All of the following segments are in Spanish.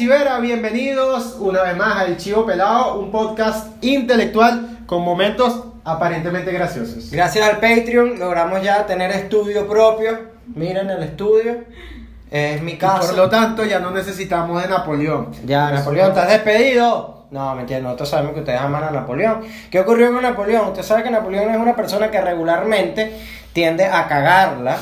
Buenas, ¿qué tal Chivera? Bienvenidos una vez más al Chivo Pelado, un podcast intelectual con momentos aparentemente graciosos. Gracias al Patreon logramos ya tener estudio propio. Miren el estudio. Es mi Y por casa. lo tanto ya no necesitamos de Napoleón. Ya, Napoleón, ¿estás despedido? No, mentira, nosotros sabemos que ustedes aman a Napoleón. ¿Qué ocurrió con Napoleón? Usted sabe que Napoleón es una persona que regularmente tiende a cagarla,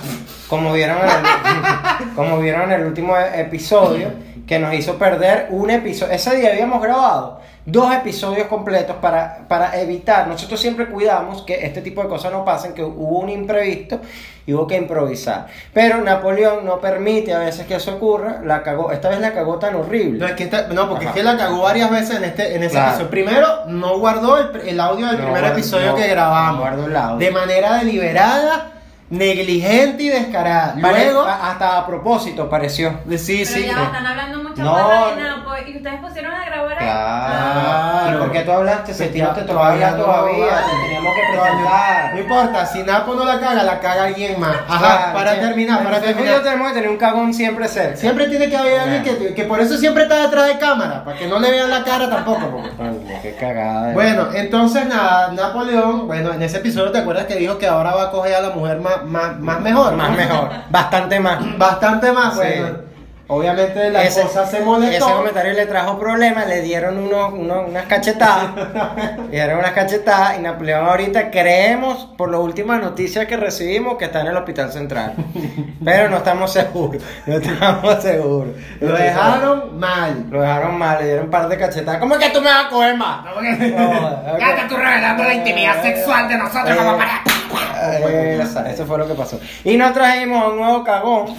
como vieron en el, como vieron en el último e- episodio, que nos hizo perder un episodio. Ese día habíamos grabado dos episodios completos para, para evitar, nosotros siempre cuidamos que este tipo de cosas no pasen, que hubo un imprevisto y hubo que improvisar. Pero Napoleón no permite a veces que eso ocurra, la cagó, esta vez la cagó tan horrible. No, es que esta- no, porque Ajá. es que la cagó varias veces en este en ese Claro. episodio. Primero, no guardó el, el audio del No primer episodio no- que grabamos. no guardó el audio. De manera deliberada, negligente y descarada. Pare- Luego, a- hasta a propósito pareció. sí, Pero sí. ya están hablando mucho No. más de Napo y ustedes pusieron a grabar ahí. Claro. ¿Y por qué tú hablaste? Ti no te Todavía hablar no, todavía, te teníamos que No presentar. importa, si Napo no la caga, la caga alguien más. Ajá, Claro, para sí. terminar, para terminar. tenemos que tener un cagón siempre cerca. Siempre tiene que haber alguien que, que por eso siempre está detrás de cámara, para que no le vean la cara tampoco. porque- Coño, qué cagada. de Bueno, entonces nada, Napoleón, bueno, en ese episodio te acuerdas que dijo que ahora va a coger a la mujer más, más, más mejor. más mejor. Bastante más. Bastante más, Sí. bueno. Obviamente la Ese- esposa se Ese molestó. comentario le trajo problemas, le dieron unos, unos- unas cachetadas. le dieron unas cachetadas y Napoleón ahorita creemos, por las últimas noticias que recibimos, que está en el hospital central. Pero no estamos seguros, no estamos seguros. Lo dejaron mal. Lo dejaron mal, le dieron un par de cachetadas. ¿Cómo es que tú me vas a coger más? No, Ya estás tú revelando la intimidad sexual de nosotros como para... Esa, eso fue lo que pasó. Y nos trajimos un nuevo cagón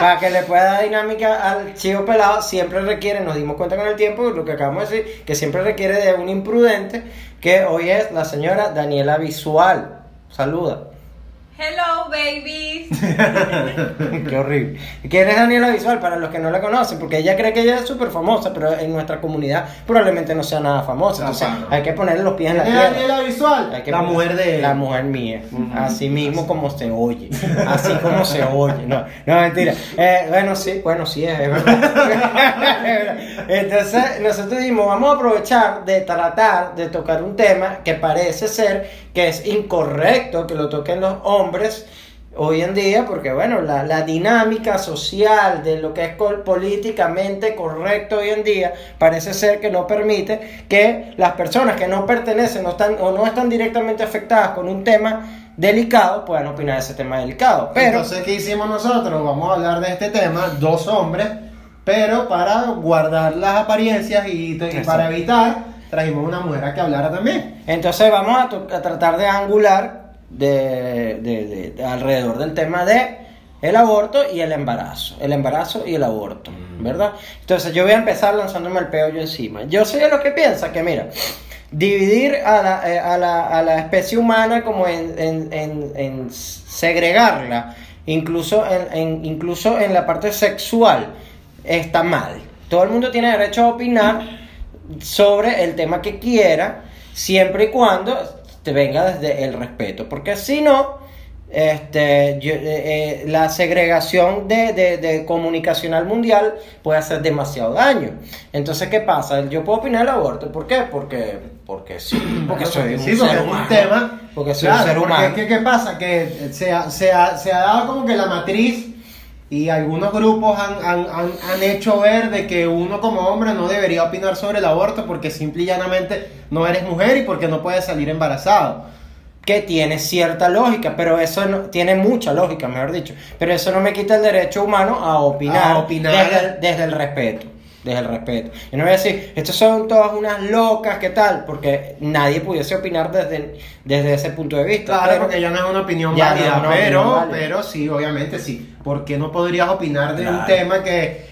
para que le pueda dar dinámica al chivo pelado. Siempre requiere, nos dimos cuenta con el tiempo, lo que acabamos de decir, que siempre requiere de un imprudente, que hoy es la señora Daniela Visual. Saluda. Hello, babies. Qué horrible. ¿Quién es Daniela Visual? Para los que no la conocen, porque ella cree que ella es súper famosa, pero en nuestra comunidad probablemente no sea nada famosa. Entonces hay que ponerle los pies en la ¿Es tierra. Daniela Visual? Hay que La poner- mujer de él. La mujer mía. Así mismo como se oye. Así como se oye. No, no mentira. Eh, bueno, sí, bueno, sí es verdad. Entonces, nosotros dijimos, vamos a aprovechar de tratar de tocar un tema que parece ser que es incorrecto que lo toquen los hombres hoy en día, porque bueno, la, la dinámica social de lo que es políticamente correcto hoy en día parece ser que no permite que las personas que no pertenecen no están, o no están directamente afectadas con un tema delicado puedan opinar de ese tema delicado. Pero Entonces, ¿qué hicimos nosotros? Vamos a hablar de este tema, dos hombres, pero para guardar las apariencias y, para evitar, trajimos una mujer a que hablara también. entonces vamos a tratar de angular de, de- de- de alrededor del tema de el aborto y el embarazo, el embarazo y el aborto, ¿verdad? Entonces yo voy a empezar lanzándome el peo yo encima. Yo soy de los que piensa que, mira, dividir a la, eh, a la, a la especie humana como en, en- en- en segregarla, incluso en, en- incluso en la parte sexual, está mal. Todo el mundo tiene derecho a opinar sobre el tema que quiera, siempre y cuando te venga desde el respeto, porque si no, este, yo- eh, eh, la segregación de, de- de comunicacional mundial puede hacer demasiado daño. Entonces, ¿qué pasa? Yo puedo opinar del aborto, ¿por qué? Porque, porque sí, porque soy un Sí, ser un humano. tema. Porque soy Claro, un ser humano. que, ¿Qué pasa? Que se ha, se, ha, se ha dado como que la matriz y algunos grupos han, han, han, han hecho ver de que uno como hombre no debería opinar sobre el aborto porque simple y llanamente no eres mujer y porque no puedes salir embarazado. que tiene cierta lógica, pero eso no, tiene mucha lógica, mejor dicho, pero eso no me quita el derecho humano a opinar, opinar. Desde, desde el respeto, desde el respeto. Yo no voy a decir, estos son todas unas locas, ¿qué tal? Porque nadie pudiese opinar desde, desde ese punto de vista. Claro, pero- porque ya no es una opinión no válida, una pero, opinión válida. pero sí, obviamente sí. ¿Por qué no podrías opinar de un tema que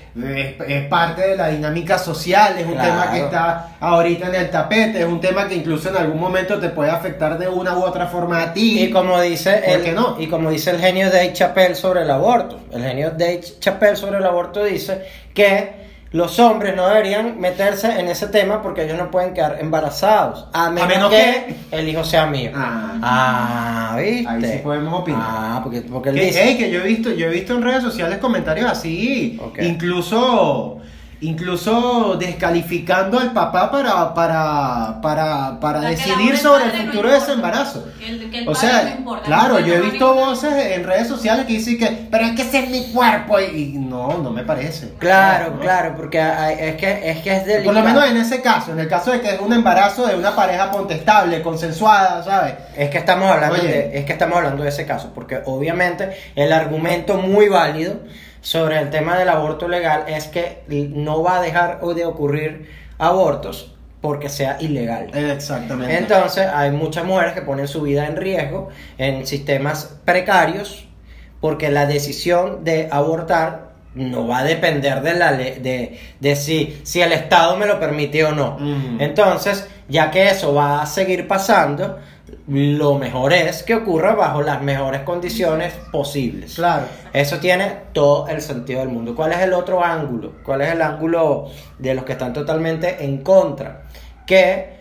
es, parte de la dinámica social, es un Claro. tema que está ahorita en el tapete, es un tema que incluso en algún momento te puede afectar de una u otra forma a ti? Y como dice ¿Por el, qué no? y como dice el genio Dave Chappelle sobre el aborto, el genio Dave Chappelle sobre el aborto dice que los hombres no deberían meterse en ese tema porque ellos no pueden quedar embarazados. A menos, menos que, el hijo sea mío. Ah. Ah, ¿viste? Ahí sí podemos opinar. Ah, porque, porque él Que, dice. que yo he visto, yo he visto en redes sociales comentarios así, incluso, incluso descalificando al papá para, para, para, para decidir sobre el no futuro de ese embarazo. Que el- que el O sea, no importa, claro, yo he visto voces en redes sociales que dicen que, pero es que ese es mi cuerpo y, y no, no me parece. Claro, ¿no? claro, porque hay- es que es, que es delicado. Por lo menos en ese caso, en el caso de que es un embarazo de una pareja contestable, consensuada, ¿sabes? Es que estamos hablando Oye. de, es que estamos hablando de ese caso, porque obviamente el argumento muy válido sobre el tema del aborto legal es que no va a dejar de ocurrir abortos porque sea ilegal. Exactamente. Entonces hay muchas mujeres que ponen su vida en riesgo en sistemas precarios porque la decisión de abortar no va a depender de la de, de si, si el Estado me lo permite o no. Entonces, ya que eso va a seguir pasando, lo mejor es que ocurra bajo las mejores condiciones posibles. Claro. Eso tiene todo el sentido del mundo. ¿Cuál es el otro ángulo? ¿Cuál es el ángulo de los que están totalmente en contra? Que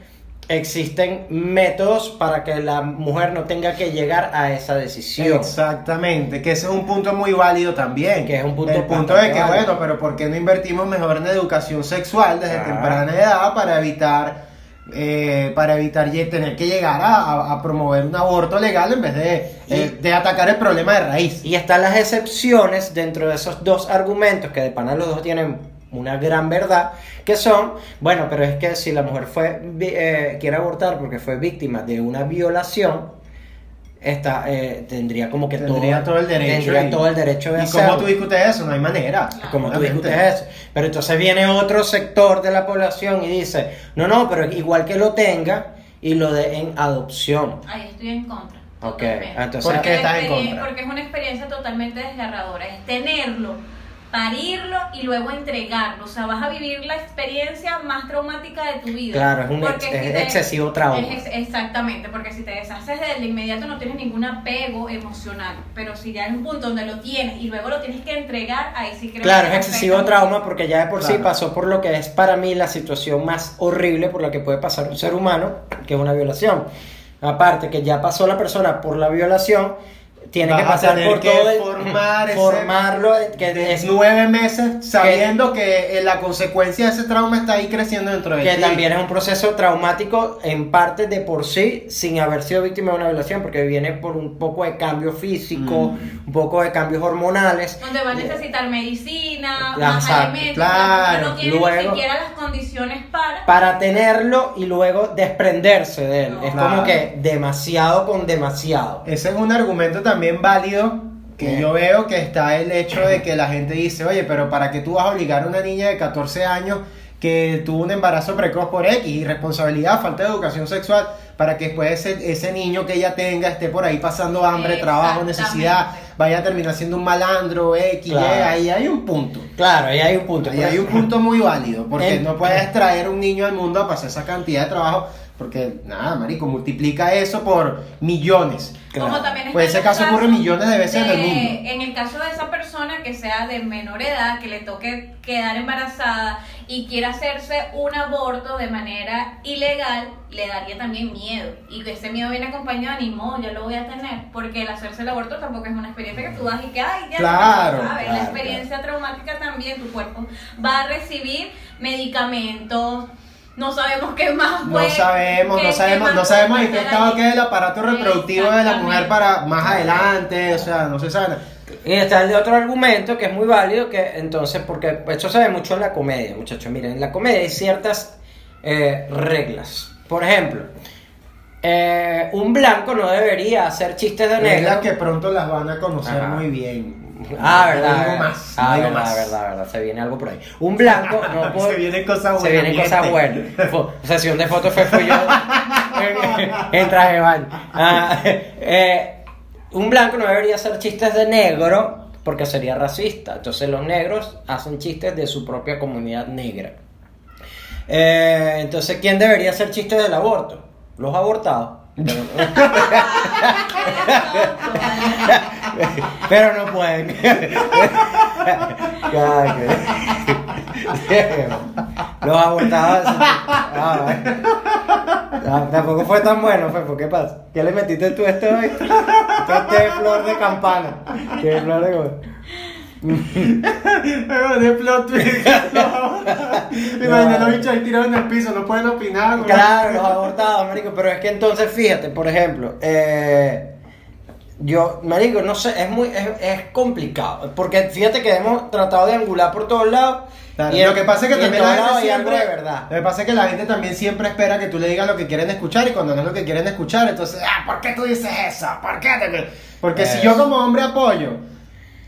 existen métodos para que la mujer no tenga que llegar a esa decisión. Exactamente, que ese es un punto muy válido también. Que es un punto El punto de que, válido. bueno, pero ¿por qué no invertimos mejor en educación sexual desde Ah. temprana edad para evitar, eh, para evitar tener que llegar a, a- a promover un aborto legal en vez de, eh, de atacar el problema de raíz? Y están las excepciones dentro de esos dos argumentos, que de pana los dos tienen una gran verdad, que son, bueno, pero es que si la mujer fue eh, quiere abortar porque fue víctima de una violación, esta, eh, tendría como que Tendría todo el derecho. tendría y- todo el derecho de ¿Y hacerlo. cómo tú discutes eso? No hay manera. como tú discutes eso. Pero entonces viene otro sector de la población y dice, no, no, pero igual que lo tenga y lo dé en adopción. Ahí estoy en contra. Ok, entonces- ¿Por qué Porque estás en contra? Porque es una experiencia totalmente desgarradora. Es tenerlo, parirlo y luego entregarlo. O sea, vas a vivir la experiencia más traumática de tu vida. Claro, es un ex- si es te- excesivo trauma. es ex- exactamente, porque si te deshaces de él de inmediato no tienes ningún apego emocional. Pero si ya es un punto donde lo tienes y luego lo tienes que entregar, ahí sí creo Claro, que es excesivo trauma porque ya de por sí pasó por lo que es para mí la situación más horrible por la que puede pasar un ser humano, que es una violación. Aparte que ya pasó la persona por la violación, tiene Vas que pasar por que todo el formar ese- formarlo que De es nueve meses sabiendo que, eh, la consecuencia de ese trauma está ahí creciendo dentro de que ti. también es un proceso traumático en parte de por sí sin haber sido víctima de una violación porque viene por un poco de cambio físico, Mm. un poco de cambios hormonales. Donde va a necesitar medicina, más alimentos. claro, no tiene luego- ni siquiera las condiciones para. para tenerlo y luego desprenderse de él. No. es Claro. como que demasiado con demasiado. Ese es un argumento también válido que Bien. yo veo que está el hecho de que la gente dice, oye, pero ¿para qué tú vas a obligar a una niña de 14 años que tuvo un embarazo precoz por X, irresponsabilidad, falta de educación sexual, para que después ese, ese niño que ella tenga esté por ahí pasando hambre, trabajo, necesidad, vaya a terminar siendo un malandro, X, Y, Claro. ahí hay un punto. Claro, ahí hay un punto. Ahí hay un punto muy válido, porque En- no puedes traer un niño al mundo a pasar esa cantidad de trabajo, porque nada, marico, multiplica eso por millones. Claro. Como también Pues ese caso ocurre millones de veces en el mundo. En el caso de esa persona que sea de menor edad, que le toque quedar embarazada y quiera hacerse un aborto de manera ilegal, le daría también miedo. Y ese miedo viene acompañado de ni modo, yo lo voy a tener. Porque el hacerse el aborto tampoco es una experiencia que tú vas y que, ay, ya, Claro, ¿sabes? claro, La experiencia traumática también, tu cuerpo va a recibir medicamentos. No sabemos qué más No puede- sabemos, qué- no sabemos, no sabemos en qué estado queda el aparato reproductivo de la mujer para más adelante, o sea, no se sabe. Y está el de otro argumento que es muy válido, que entonces, porque esto se ve mucho en la comedia, muchachos. Miren, en la comedia hay ciertas eh, reglas. Por ejemplo, eh, un blanco no debería hacer chistes de negro. Reglas que pronto las van a conocer Ajá. muy bien. Ah, No verdad. digo verdad. más, ah, no digo verdad, más. verdad, verdad. Se viene algo por ahí. Un blanco no puede. Se vienen cosas Se buenas. vienen mi cosas buenas. Sesión de fotos fue, yo en, en traje baño. Ah, eh, un blanco no debería hacer chistes de negro porque sería racista. Entonces los negros hacen chistes de su propia comunidad negra. Eh, entonces, ¿quién debería hacer chistes del aborto? Los abortados. Pero- no pueden. Los abortados. Ah. Ah, tampoco fue tan bueno, fue, ¿por qué pasa? ¿Qué le metiste tú a esto hoy? Esto es flor de campana. ¿Qué flor de de plot twist. Imagina los bichos ahí tirados en el piso, no pueden opinar. güey. Claro, los abortados, marico, pero es que entonces fíjate, por ejemplo, eh, yo, marico, no sé, es muy, es, es complicado, porque fíjate que hemos tratado de angular por todos lados. Claro, y lo que pasa es que también la gente siempre, de verdad. Lo que pasa es que la gente también siempre espera que tú le digas lo que quieren escuchar y cuando no es lo que quieren escuchar, entonces, ah, ¿por qué tú dices eso? ¿Por qué? te-?" Porque si yo como hombre apoyo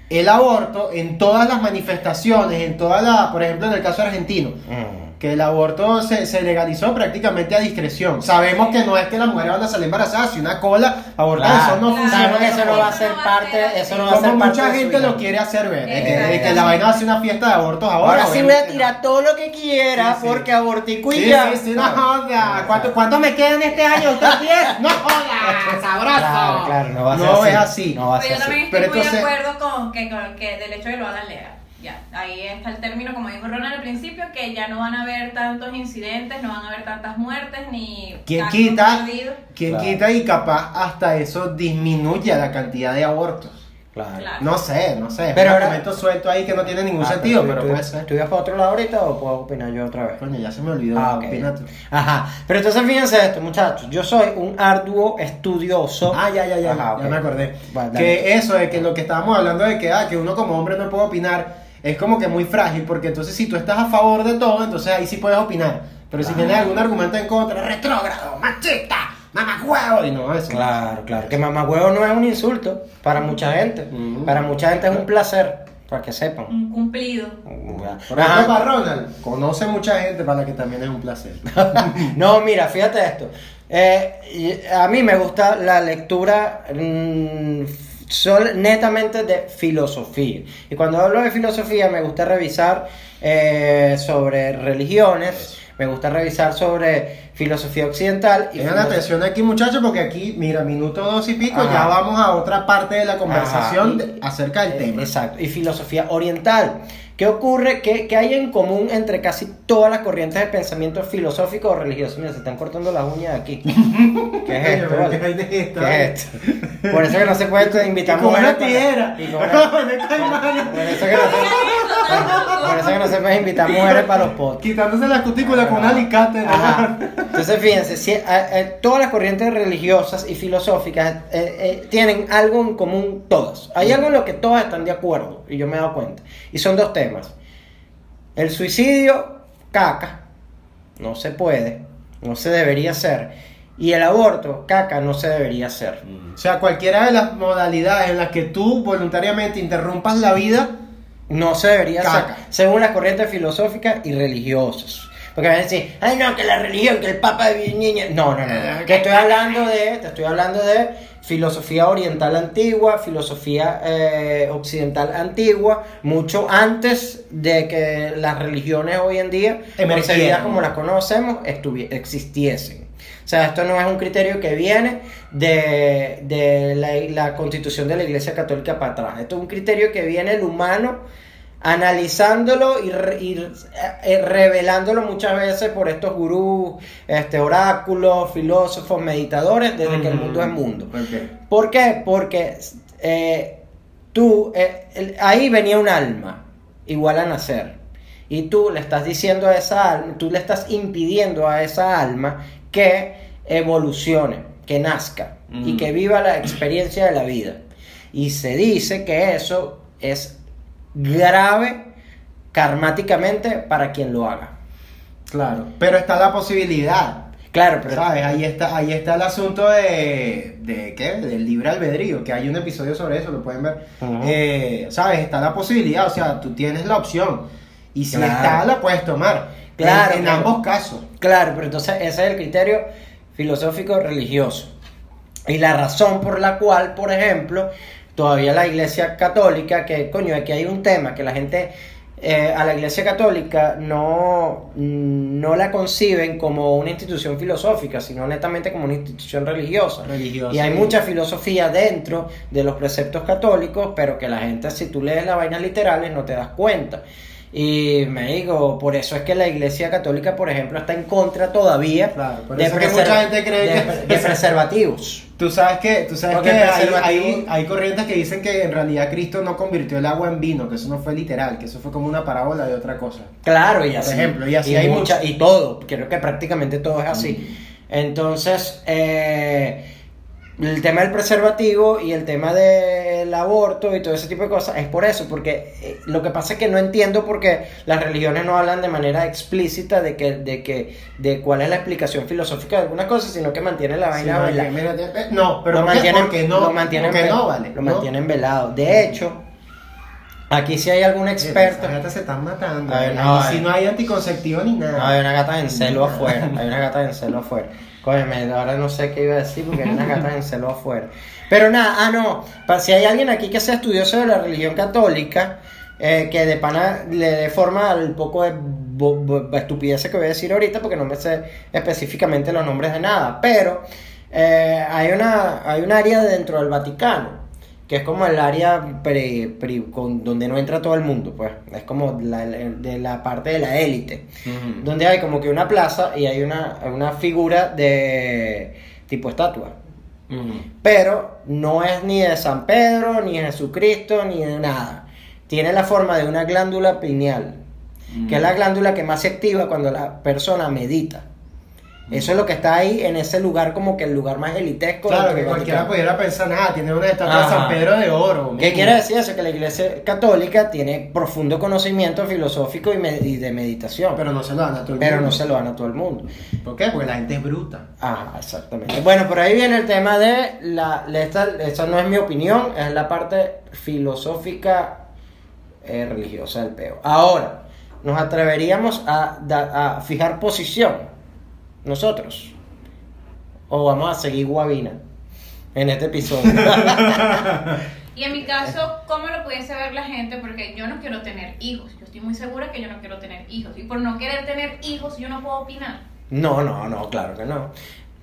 el aborto en todas las manifestaciones, en todas las, por ejemplo, en el caso argentino, Mm. Que el aborto se, se legalizó prácticamente a discreción. Sabemos que no es que las mujeres van a salir embarazadas, si una cola, abortar, Claro. eso no Claro. funciona. Sabemos que eso no va a ser no parte, eso no va a ser Como parte mucha gente lo quiere hacer ver, de que, la vaina va a ser una fiesta de abortos ahora. Ahora sí voy a no. tirar todo lo que quiera Sí, sí. porque abortico y Sí, sí, no joda. ¿Cuánto, ¿Cuánto me quedan este año? ¿Otros 10? ¡No jodas! ¡Sabroso! Claro, claro, no va a ser No así. es así. No va a Pero ser yo también así. estoy Pero muy entonces- de acuerdo con que, con que del hecho de que lo hagan legal. Ya, ahí está el término, como dijo Ronald al principio, que ya no van a haber tantos incidentes, no van a haber tantas muertes ni ¿Quién quita? perdidos. ¿Quién Claro. quita y capaz hasta eso disminuye la cantidad de abortos? Claro. Claro. No sé, no sé. Pero Pero un ahora- argumento suelto ahí que no tiene ningún Ah, sentido, ¿tú- pero tú- puede ser. ¿Tú ibas para otro lado ahorita o puedo opinar yo otra vez? Coño, ya se me olvidó. Ah, ok. opina tú. Ajá. Pero entonces fíjense esto, muchachos. Yo soy un arduo estudioso. Ah, ya, ya, ya, Ajá, ya me acordé. Que eso de que lo que estábamos hablando de que, ah, que uno como hombre no puede opinar, es como que muy frágil, porque entonces si tú estás a favor de todo, entonces ahí sí puedes opinar. Pero si Ah. tienes algún argumento en contra, retrógrado, machista, mamacuevo, y no, eso. Claro, claro. Que mamagüevo no es un insulto para mucha gente. Para mucha gente es un placer, para que sepan. Un cumplido. Por ejemplo, para Ronald, conoce mucha gente para la que también es un placer. no, mira, fíjate esto. Eh, a mí me gusta la lectura mm, sol- netamente de filosofía. Y cuando hablo de filosofía me gusta revisar eh, sobre religiones, me gusta revisar sobre filosofía occidental. Y Tengan atención aquí, muchachos, porque aquí, mira, minuto dos y pico, Ajá. ya vamos a otra parte de la conversación acerca del Eh, tema. Exacto, y filosofía oriental. ¿Qué ocurre? ¿Qué, qué hay en común entre casi todas las corrientes de pensamiento filosófico o religioso? Mira, se están cortando las uñas aquí. ¿Qué es esto? Vale? ¿qué hay de esto? ¿Qué es esto? Por eso que no se puede invitar con mujeres una para- y con una-. Por eso que no se, por eso que no se puede invitar mujeres para los podcasts. Quitándose la cutícula con un alicate. Entonces, fíjense, si- eh, eh, todas las corrientes religiosas y filosóficas eh, tienen algo en común, todas. Hay algo en lo que todas están de acuerdo, y yo me he dado cuenta. Y son dos temas. El suicidio, caca, no se puede, no se debería hacer. Y el aborto, caca, no se debería hacer. O sea, cualquiera de las modalidades en las que tú voluntariamente interrumpas la vida, No se debería Caca. hacer, según las corrientes filosóficas y religiosas. Porque van a decir, ay no, que la religión, que el papa de niña. No, no, no. no. Te estoy hablando de, te estoy hablando de filosofía oriental antigua, filosofía eh, occidental antigua, mucho antes de que las religiones hoy en día, concebidas como las conocemos, existiesen. O sea, esto no es un criterio que viene de, de la, la constitución de la Iglesia Católica para atrás. Esto es un criterio que viene el humano analizándolo y, re- y, eh, revelándolo muchas veces por estos gurús, este, oráculos, filósofos, meditadores, desde que el mundo es mundo. ¿Por qué? Porque eh, tú, eh, el- ahí venía un alma, igual a nacer. Y tú le estás diciendo a esa alma, tú le estás impidiendo a esa alma que evolucione, que nazca y que viva la experiencia de la vida. Y se dice que eso es grave karmáticamente para quien lo haga. Claro. Pero está la posibilidad. Claro, pero ¿Sabes? Ahí está, ahí está el asunto de, de ¿qué? Del libre albedrío, que hay un episodio sobre eso, lo pueden ver. Eh, ¿Sabes? Está la posibilidad, o sea, tú tienes la opción. Y si Claro. está, la puedes tomar. Claro, En, en claro. ambos casos. Claro, pero entonces ese es el criterio filosófico religioso. Y la razón por la cual, por ejemplo, todavía la iglesia católica, que coño, aquí hay un tema que la gente eh, a la Iglesia Católica no, no la conciben como una institución filosófica, sino netamente como una institución religiosa. Religiosa, Y hay sí. mucha filosofía dentro de los preceptos católicos, pero que la gente, si tú lees las vainas literales, no te das cuenta. Y me digo, por eso es que la Iglesia Católica, por ejemplo, está en contra todavía Claro, por de, eso es que mucha gente cree de- que- de preservativos. Tú sabes que, tú sabes Porque que hay, hay, hay corrientes que dicen que en realidad Cristo no convirtió el agua en vino, que eso no fue literal, que eso fue como una parábola de otra cosa. Claro, y Por así. ejemplo, y así hay mucha- mucho. Y todo, creo que prácticamente todo es así. Entonces, eh, el tema del preservativo y el tema del aborto y todo ese tipo de cosas es por eso, porque eh, lo que pasa es que no entiendo por qué las religiones no hablan de manera explícita de que, de que, de cuál es la explicación filosófica de algunas cosas, sino que mantienen la vaina no, vela- que mira, eh, no, pero lo mantienen, Porque no, lo mantienen, porque ve- no, vale. lo ¿no? mantienen velado. De hecho, aquí sí hay algún experto. Las gatas se están matando. No, sí ay. no hay anticonceptivo ni nada. No, hay una gata en celo afuera. Hay una gata en celo afuera. Cógeme, ahora no sé qué iba a decir porque hay una gata en celo afuera. Pero nada, ah, no. Para si hay alguien aquí que sea estudioso de la religión católica, eh, que de pana le dé forma al poco de estupidez que voy a decir ahorita, porque no me sé específicamente los nombres de nada. Pero eh, hay, una, hay un área dentro del Vaticano que es como el área pre- pre- con- donde no entra todo el mundo, pues. Es como la, de la parte de la élite, donde hay como que una plaza y hay una, una figura de tipo estatua, pero no es ni de San Pedro, ni de Jesucristo, ni de nada. Tiene la forma de una glándula pineal, que es la glándula que más se activa cuando la persona medita. Eso es lo que está ahí en ese lugar como que el lugar más elitesco. Claro, que cualquiera Vaticano. pudiera pensar, nada, tiene una estatua de. San Pedro de oro. ¿Qué quiere decir eso? Que la iglesia católica tiene profundo conocimiento filosófico y, de meditación, pero, Pero no se lo dan a todo el pero mundo. no se lo dan a todo el mundo. ¿Por qué? Porque la gente es bruta. Ajá, exactamente. Bueno, por ahí viene el tema de la... Esta, esta no es mi opinión, es la parte filosófica eh, religiosa del peo. Ahora, nos atreveríamos a fijar posición nosotros. O vamos a seguir guabina en este episodio. Y en mi caso, ¿cómo lo pudiese ver la gente? Porque yo no quiero tener hijos. Yo estoy muy segura que yo no quiero tener hijos. Y por no querer tener hijos, yo no puedo opinar. No, no, no, claro que no.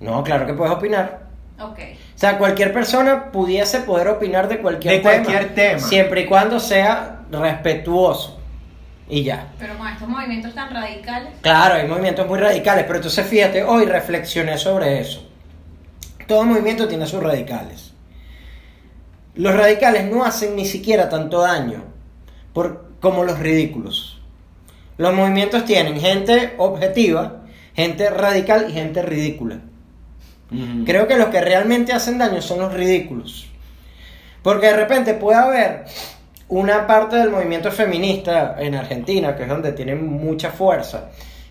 No, claro que puedes opinar. Ok. O sea, cualquier persona pudiese poder opinar de cualquier De tema. cualquier tema. Siempre y cuando sea respetuoso. Y ya. Pero con estos movimientos tan radicales. Claro, hay movimientos muy radicales, pero entonces fíjate, hoy reflexioné sobre eso. Todo movimiento tiene sus radicales. Los radicales no hacen ni siquiera tanto daño por, como los ridículos. Los movimientos tienen gente objetiva, gente radical y gente ridícula. Creo que los que realmente hacen daño son los ridículos. Porque de repente puede haber una parte del movimiento feminista en Argentina, que es donde tienen mucha fuerza,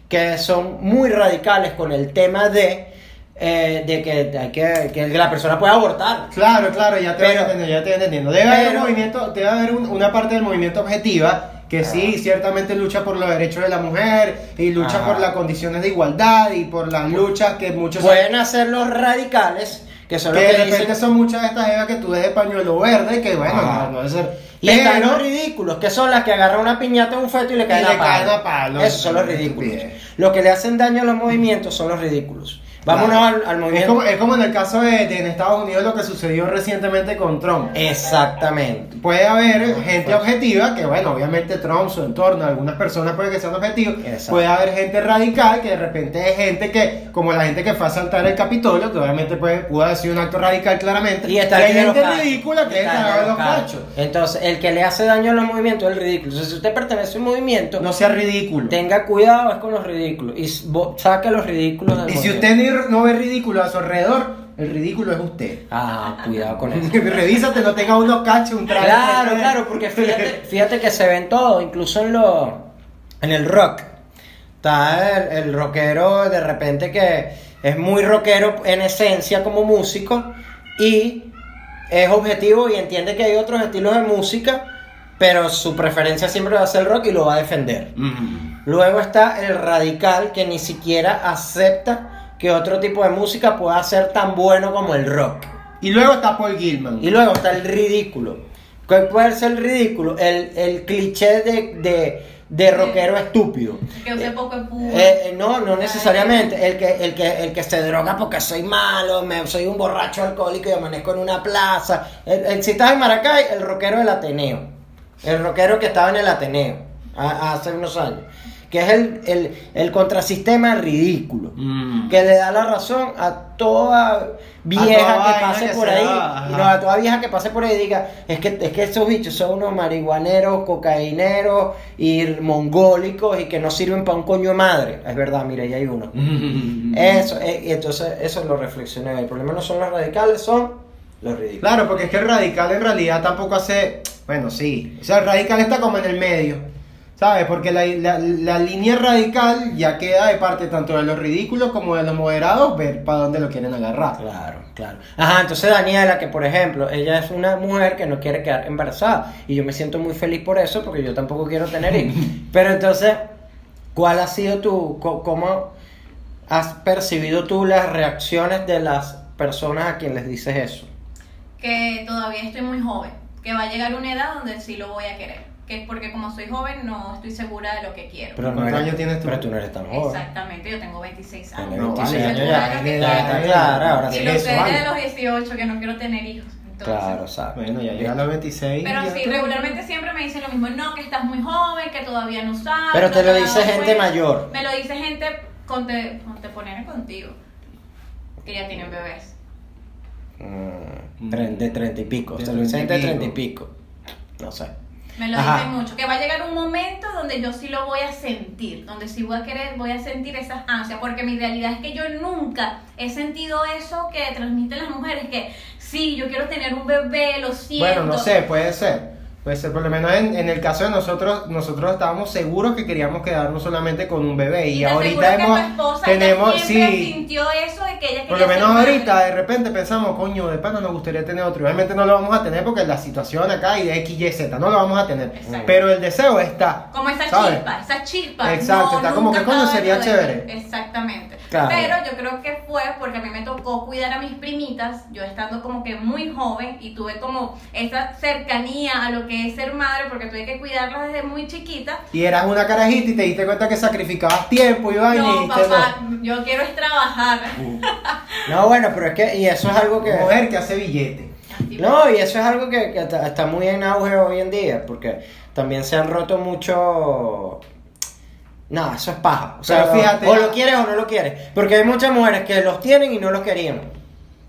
que son muy radicales con el tema de, eh, de que, que, que la persona pueda abortar. Claro, claro, ya te Pero- voy entendiendo, ya te voy entendiendo. Debe haber un pero- movimiento, debe haber un- una parte del movimiento objetiva que sí, ciertamente lucha por los derechos de la mujer y lucha por las condiciones de igualdad y por las luchas que muchos Pueden hacer los radicales, que son que de que repente dicen... son muchas de estas evas que tú des de pañuelo verde, que bueno, Ajá. no, no debe ser. Y están los Pero, ridículos, que son las que agarran una piñata a un feto y le caen le a palo. caen a palo. Esos son los ridículos. Los que le hacen daño a los movimientos son los ridículos. Vámonos Claro. al, al es, movimiento. como, es como en el caso de, de en Estados Unidos lo que sucedió recientemente con Trump. Exactamente. Puede haber gente Pues. objetiva, que bueno, obviamente Trump, su entorno, algunas personas puede que sean objetivos. Puede haber gente radical, que de repente es gente que, como la gente que fue a saltar el Capitolio, que obviamente puede, pudo haber sido un acto radical claramente. Y está hay gente cachos. ridícula que es Está de de los cachos. Entonces, el que le hace daño a los movimientos es el ridículo. Entonces, si usted pertenece a un movimiento, No sea ridículo. tenga cuidado es con los ridículos. Y saque los ridículos del Y si usted no ve ridículo a su alrededor, el ridículo es usted. Ah, cuidado con eso. Revísate, no tenga unos cachos, un traje. Claro, claro, porque fíjate, fíjate que se ven todo, incluso en lo, en el rock. Está el, el rockero de repente que es muy rockero en esencia como músico y es objetivo y entiende que hay otros estilos de música, pero su preferencia siempre va a ser el rock y lo va a defender. Mm. Luego está el radical que ni siquiera acepta que otro tipo de música pueda ser tan bueno como el rock. Y luego está Paul Gilman. Y luego está el ridículo. ¿Cuál puede ser el ridículo? El, el cliché de, de, de rockero estúpido. Que use poco de puro. Eh, eh, no, no necesariamente. El que, el, que, el que se droga porque soy malo, me, soy un borracho alcohólico y amanezco en una plaza. El, el- si estás en Maracay, el rockero del Ateneo. El rockero que estaba en el Ateneo a- hace unos años. Que es el, el, el contrasistema ridículo. Mm. Que le da la razón a toda vieja toda que pase que por ahí. No, a toda vieja que pase por ahí y diga, es que, es que esos bichos son unos marihuaneros, cocaineros y mongólicos y que no sirven para un coño de madre. Es verdad, mira, ahí hay uno. Eso, eh, y entonces eso lo reflexioné. El problema no son los radicales, son los ridículos. Claro, porque es que el radical en realidad tampoco hace. Bueno, sí. O sea, el radical está como en el medio. ¿Sabes? Porque la, la- la línea radical ya queda de parte tanto de los ridículos como de los moderados, ver para dónde lo quieren agarrar. Claro, claro. Ajá, entonces Daniela, que por ejemplo, ella es una mujer que no quiere quedar embarazada. Y yo me siento muy feliz por eso, porque yo tampoco quiero tener hijos. Pero entonces, ¿cuál ha sido tu, cómo has percibido tú las reacciones de las personas a quien les dices eso? que todavía estoy muy joven, que va a llegar una edad donde sí lo voy a querer, que es porque como soy joven no estoy segura de lo que quiero. Pero, no ¿Cuántos eres, años tienes tú? pero tú no eres tan joven. Exactamente, yo tengo 26 años. No, 26 vale, años ya, ya. ya, clara, ahora Y sí. lo eso, sé vale. desde los 18 que no quiero tener hijos. Entonces, Claro, exacto. Bueno, ya llega a los 26. Pero sí, tú- regularmente siempre me dicen lo mismo, no, que estás muy joven, que todavía no sabes. Pero no te lo dice gente cuenta". mayor. Me lo dice gente conte, contemporánea contigo, que ya tienen bebés. Mm, tre- de treinta y pico. De Se lo dicen de treinta y treinta y pico. No sé. Me lo Ajá. dicen mucho, que va a llegar un momento donde yo sí lo voy a sentir, donde sí voy a querer, voy a sentir esas ansias, porque mi realidad es que yo nunca he sentido eso que transmiten las mujeres, que sí, yo quiero tener un bebé, lo siento. Bueno, no sé, puede ser. Puede ser, por lo menos en, en el caso de nosotros, nosotros estábamos seguros que queríamos quedarnos solamente con un bebé. Y, te ahorita que hemos, tu esposa tenemos, sí, sintió eso de que ella por lo menos madre. ahorita de repente pensamos, coño, de pana nos gustaría tener otro. Obviamente no lo vamos a tener porque la situación acá y de X, Y, Z, no lo vamos a tener. Exacto. Pero el deseo está. Como esa ¿sabes? chispa, esa chispa. Exacto, no, está como que, coño, sería chévere. Exactamente. Claro. Pero yo creo que fue porque a mí me tocó cuidar a mis primitas, yo estando como que muy joven y tuve como esa cercanía a lo que es ser madre porque tuve que cuidarlas desde muy chiquita. Y eras una carajita y te diste cuenta que sacrificabas tiempo y vaina y No, dijiste, papá, yo quiero es trabajar. No, bueno, pero es que, y eso es algo no. que. Mujer que hace billete. No, y eso es algo que, que está, está muy en auge hoy en día, porque también se han roto mucho... No, eso es paja. O sea, Pero fíjate- o lo quieres o no lo quieres. Porque hay muchas mujeres que los tienen y no los querían.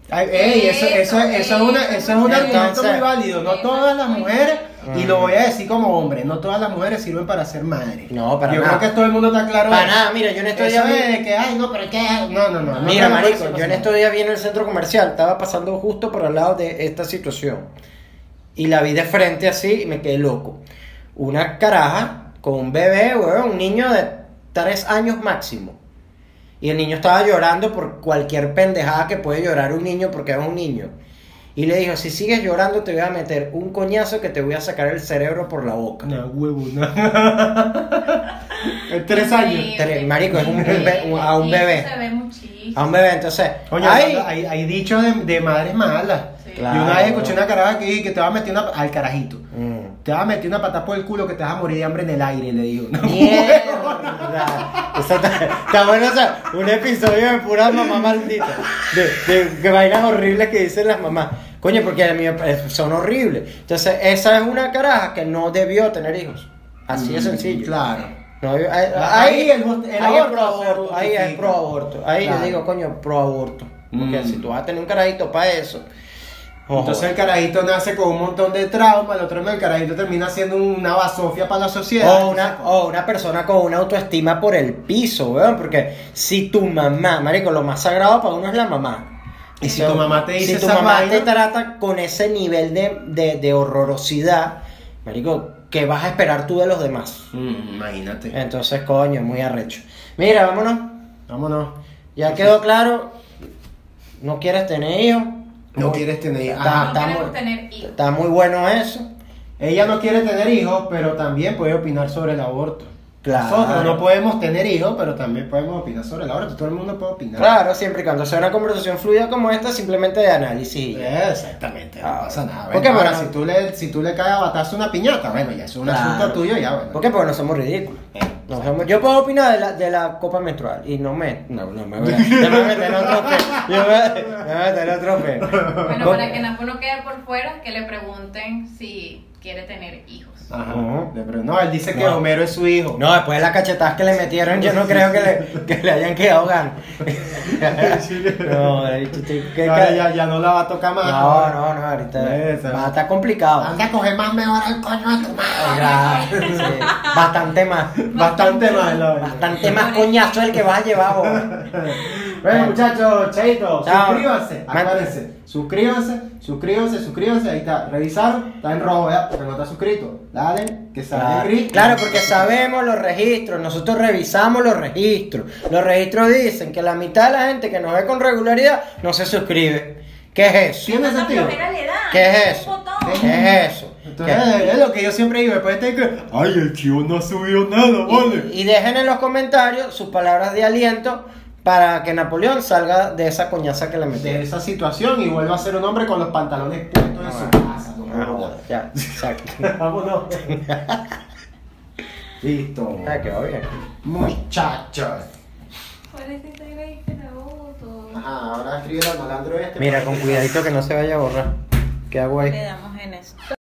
Ay, ey, eso, eso, eso es una, eso es un argumento muy válido. No todas las mujeres, y lo voy a decir como hombre, no todas las mujeres sirven para ser madre. No, para Yo nada. creo que todo el mundo está claro. Para eso. nira, mira, yo en estos días... de que, ay, no, pero es que. No, no, no. no Mira, marico, yo en estos días vi en el centro comercial, estaba pasando justo por al lado de esta situación. Y la vi de frente así y me quedé loco. Una caraja con un bebé, weón, un niño de tres años máximo. Y el niño estaba llorando por cualquier pendejada que puede llorar un niño porque es un niño. Y le dijo, si sigues llorando te voy a meter un coñazo que te voy a sacar el cerebro por la boca. No, huevo, no. En tres años. Tres- marico, es un bebé- un- a un bebé. Eso se ve muchísimo. A un bebé, entonces... Coño, ay, hay, hay dichos de, de madres malas. Claro. Y una vez escuché una caraja que, que te va a meter una. Al carajito. mm. Te va a meter una patada por el culo que te vas a morir de hambre en el aire, le digo. Mierda. Eso está, está bueno, o sea, un episodio de pura mamá maldita. De, de, vainas horribles que dicen las mamás. Coño, porque a mí son horribles. Entonces, esa es una caraja que no debió tener hijos. Así de sencillo. Mm, Claro. No, ahí, el- el ahí es aborto pro aborto. Ahí es pro aborto. Ahí Claro. yo digo, coño, pro aborto. Porque Mm. si tú vas a tener un carajito para eso. Entonces el carajito nace con un montón de trauma, el otro el carajito termina siendo una basofia para la sociedad. O una, o una persona con una autoestima por el piso, weón. Porque si tu mamá, marico, lo más sagrado para uno es la mamá. Y si tu mamá te dice Si tu esa mamá vaina- te trata con ese nivel de, de, de horrorosidad, marico, ¿qué vas a esperar tú de los demás? Mm, imagínate. Entonces, coño, muy arrecho. Mira, vámonos. Vámonos. Ya quedó claro. No quieres tener hijos. No quieres tener Ah, no está muy, tener hijos. está muy bueno eso. Ella no quiere tener hijos, pero también puede opinar sobre el aborto. Claro. Nosotros no podemos tener hijos, pero también podemos opinar sobre el aborto. Todo el mundo puede opinar. Claro, siempre y cuando sea una conversación fluida como esta, simplemente de análisis. Exactamente, no Ah, pasa nada. porque, Bueno, ahora, si tú le, si tú le caes a batazo una piñata, bueno, ya es un Claro. asunto tuyo, ya, bueno. ¿Por qué? Porque no somos ridículos. No somos- yo puedo opinar de la, de la copa menstrual y no me. No, no me voy a, ya me voy a meter en otro pe. Yo me voy a, me voy a meter en otro pe. Bueno, para que Napo no quede por fuera, que le pregunten si quiere tener hijos. Ajá. No, él dice que No. Homero es su hijo. No, después de las cachetadas que le metieron, yo no creo que le, que le hayan quedado ganas. no, que- ya, ya no la va a tocar más. no, no, no, ahorita Esa. va a estar complicado. Anda a coger más mejor al coño de tu madre. Ya, sí, bastante más. Bastante más, la verdad. Bastante más coñazo el que vas a llevar vos. Bueno, muchachos, chaito, Chao. suscríbanse, acuérdense, suscríbanse, suscríbanse, suscríbanse, ahí está, revisaron, está en rojo, ya, porque no está suscrito, dale, que salga en Claro, gris. claro, porque sabemos los registros, nosotros revisamos los registros. Los registros dicen que la mitad de la gente que nos ve con regularidad no se suscribe. ¿Qué es eso? ¿Tiene ¿Cuánta sentido? ¿Qué es eso? ¿Qué es eso? Entonces, ¿Qué? es lo que yo siempre digo, después de que, ay, el chivo no ha subido nada, vale. Y, y dejen en los comentarios sus palabras de aliento para que Napoleón salga de esa coñaza que le De metieron. esa situación y vuelva a ser un hombre con los pantalones puestos en su casa. no Ah, ya, exacto. Vámonos. Listo. Ah, quedó bien. Muchachos. ¿Cuál es ese ahí que la voto? Ajá, ahora escribe el malandro este. Mira, con que- cuidadito que no se vaya a borrar. ¿Qué hago ahí? Le damos